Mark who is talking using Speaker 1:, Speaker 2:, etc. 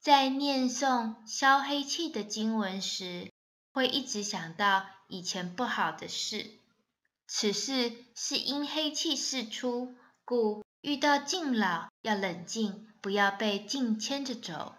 Speaker 1: 在念诵消黑气的经文时，会一直想到以前不好的事。此事是因黑气释出，故遇到静老要冷静，不要被静牵着走。